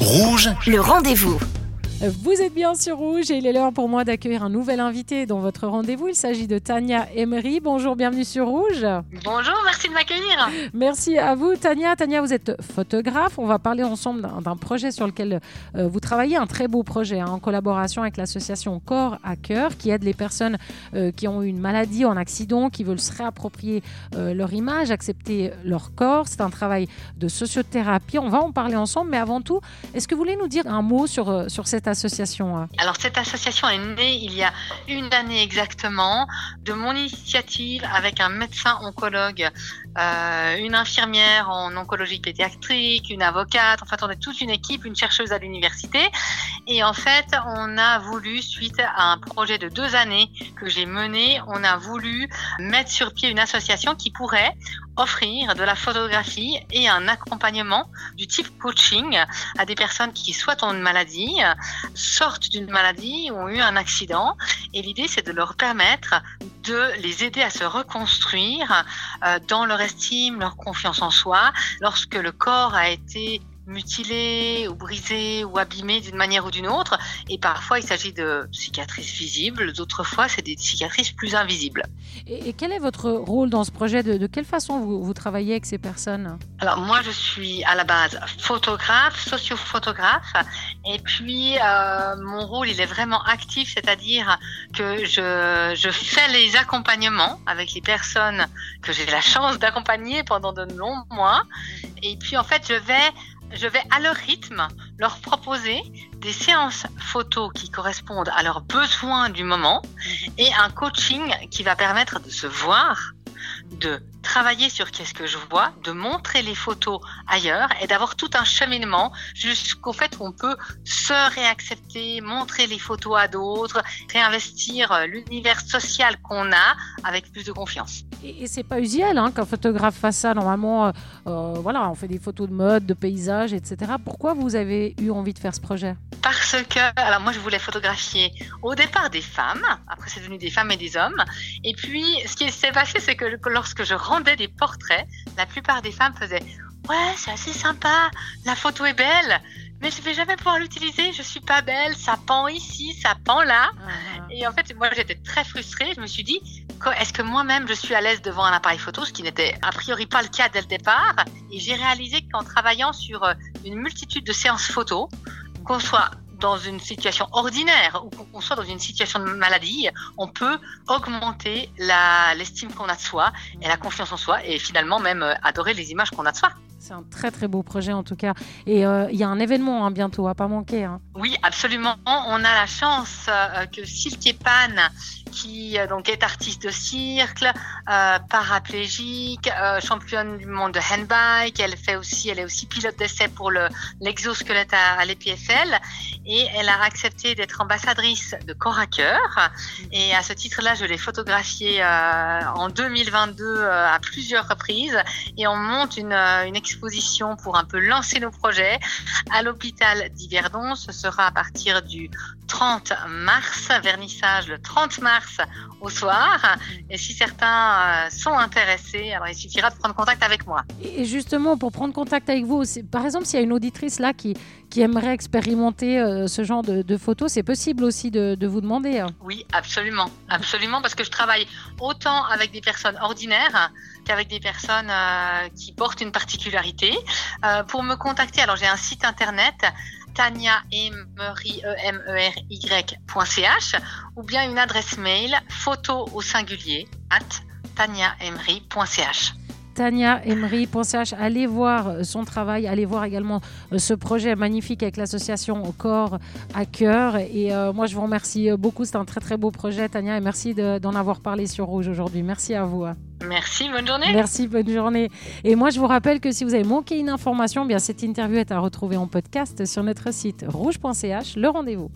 Rouge, Le rendez-vous. Vous êtes bien sur Rouge et il est l'heure pour moi d'accueillir un nouvel invité dans votre rendez-vous. Il s'agit de Tania Emery. Bonjour, bienvenue sur Rouge. Bonjour, merci de m'accueillir. Merci à vous, Tania. Tania, vous êtes photographe. On va parler ensemble d'un projet sur lequel euh, vous travaillez, un très beau projet hein, en collaboration avec l'association Corps à Cœur qui aide les personnes euh, qui ont eu une maladie ou un accident, qui veulent se réapproprier euh, leur image, accepter leur corps. C'est un travail de sociothérapie. On va en parler ensemble, mais avant tout, est-ce que vous voulez nous dire un mot sur, sur cette hein Alors cette association est née il y a une année exactement de mon initiative avec un médecin oncologue, euh, une infirmière en oncologie pédiatrique, une avocate. En fait, on est toute une équipe, une chercheuse à l'université. Et en fait, on a voulu, suite à un projet de deux années que j'ai mené, on a voulu mettre sur pied une association qui pourrait offrir de la photographie et un accompagnement du type coaching à des personnes qui soit ont une maladie, sortent d'une maladie ou ont eu un accident. Et l'idée, c'est de leur permettre de les aider à se reconstruire euh, dans leur estime, leur confiance en soi, lorsque le corps a été mutilé ou brisé ou abîmé d'une manière ou d'une autre. Et parfois, il s'agit de cicatrices visibles, d'autres fois, c'est des cicatrices plus invisibles. et, et quel est votre rôle dans ce projet? De, de quelle façon vous, vous travaillez avec ces personnes? Alors moi, je suis à la base photographe, sociophotographe, et puis euh, mon rôle, il est vraiment actif, c'est-à-dire que je, je fais les accompagnements avec les personnes que j'ai la chance d'accompagner pendant de longs mois, et puis en fait, je vais je vais à leur rythme leur proposer des séances photos qui correspondent à leurs besoins du moment et un coaching qui va permettre de se voir, de travailler sur qu'est-ce que je vois, de montrer les photos ailleurs et d'avoir tout un cheminement jusqu'au fait où on peut se réaccepter, montrer les photos à d'autres, réinvestir euh, l'univers social qu'on a avec plus de confiance. Et, et c'est pas usuel hein, qu'un photographe fasse ça. Normalement, euh, euh, voilà, on fait des photos de mode, de paysages, etc. Pourquoi vous avez eu envie de faire ce projet? Parce que, alors moi je voulais photographier au départ des femmes, après c'est devenu des femmes et des hommes, et puis ce qui s'est passé c'est que lorsque je rendais des portraits, la plupart des femmes faisaient Ouais, c'est assez sympa, la photo est belle, mais je vais jamais pouvoir l'utiliser, je suis pas belle, ça pend ici, ça pend là. Et en fait, moi j'étais très frustrée, je me suis dit Est-ce que moi-même je suis à l'aise devant un appareil photo, ce qui n'était a priori pas le cas dès le départ? Et j'ai réalisé qu'en travaillant sur euh, une multitude de séances photos, qu'on soit dans une situation ordinaire ou qu'on soit dans une situation de maladie, on peut augmenter l'estime qu'on a de soi et la confiance en soi et finalement même euh, adorer les images qu'on a de soi. C'est un très très beau projet en tout cas. Et euh, il y a un événement hein, bientôt, à pas manquer. hein. Oui, absolument. On a la chance euh, que Silke Pan, qui euh, donc est artiste de cirque, euh, paraplégique, euh, championne du monde de handbike, elle fait aussi, elle est aussi pilote d'essai pour le l'exosquelette à, à l'EPFL et elle a accepté d'être ambassadrice de Corps à Cœur. Et à ce titre-là, je l'ai photographiée en 2022 euh, à plusieurs reprises et on monte une, une exposition pour un peu lancer nos projets à l'hôpital d'Yverdon. Ce sera à partir du 30 mars, vernissage le 30 mars au soir. Et si certains euh, sont intéressés, alors il suffira de prendre contact avec moi. Et justement, pour prendre contact avec vous, par exemple, s'il y a une auditrice là qui, qui aimerait expérimenter euh, ce genre de, de photos, c'est possible aussi de, de vous demander. hein. Oui, absolument, absolument, parce que je travaille autant avec des personnes ordinaires qu'avec des personnes euh, qui portent une particularité. Euh, pour me contacter, alors j'ai un site internet taniaemery.ch ou bien une adresse mail photo au singulier at taniaemery.ch. Tania Emery.ch, allez voir son travail, allez voir également euh, ce projet magnifique avec l'association Corps à Cœur. Et euh, moi, je vous remercie beaucoup. C'est un très très beau projet, Tania, et merci de- d'en avoir parlé sur Rouge aujourd'hui. Merci à vous. Merci, bonne journée. Merci, bonne journée. Et moi, je vous rappelle que si vous avez manqué une information, eh bien cette interview est à retrouver en podcast sur notre site rouge.ch. Le rendez-vous.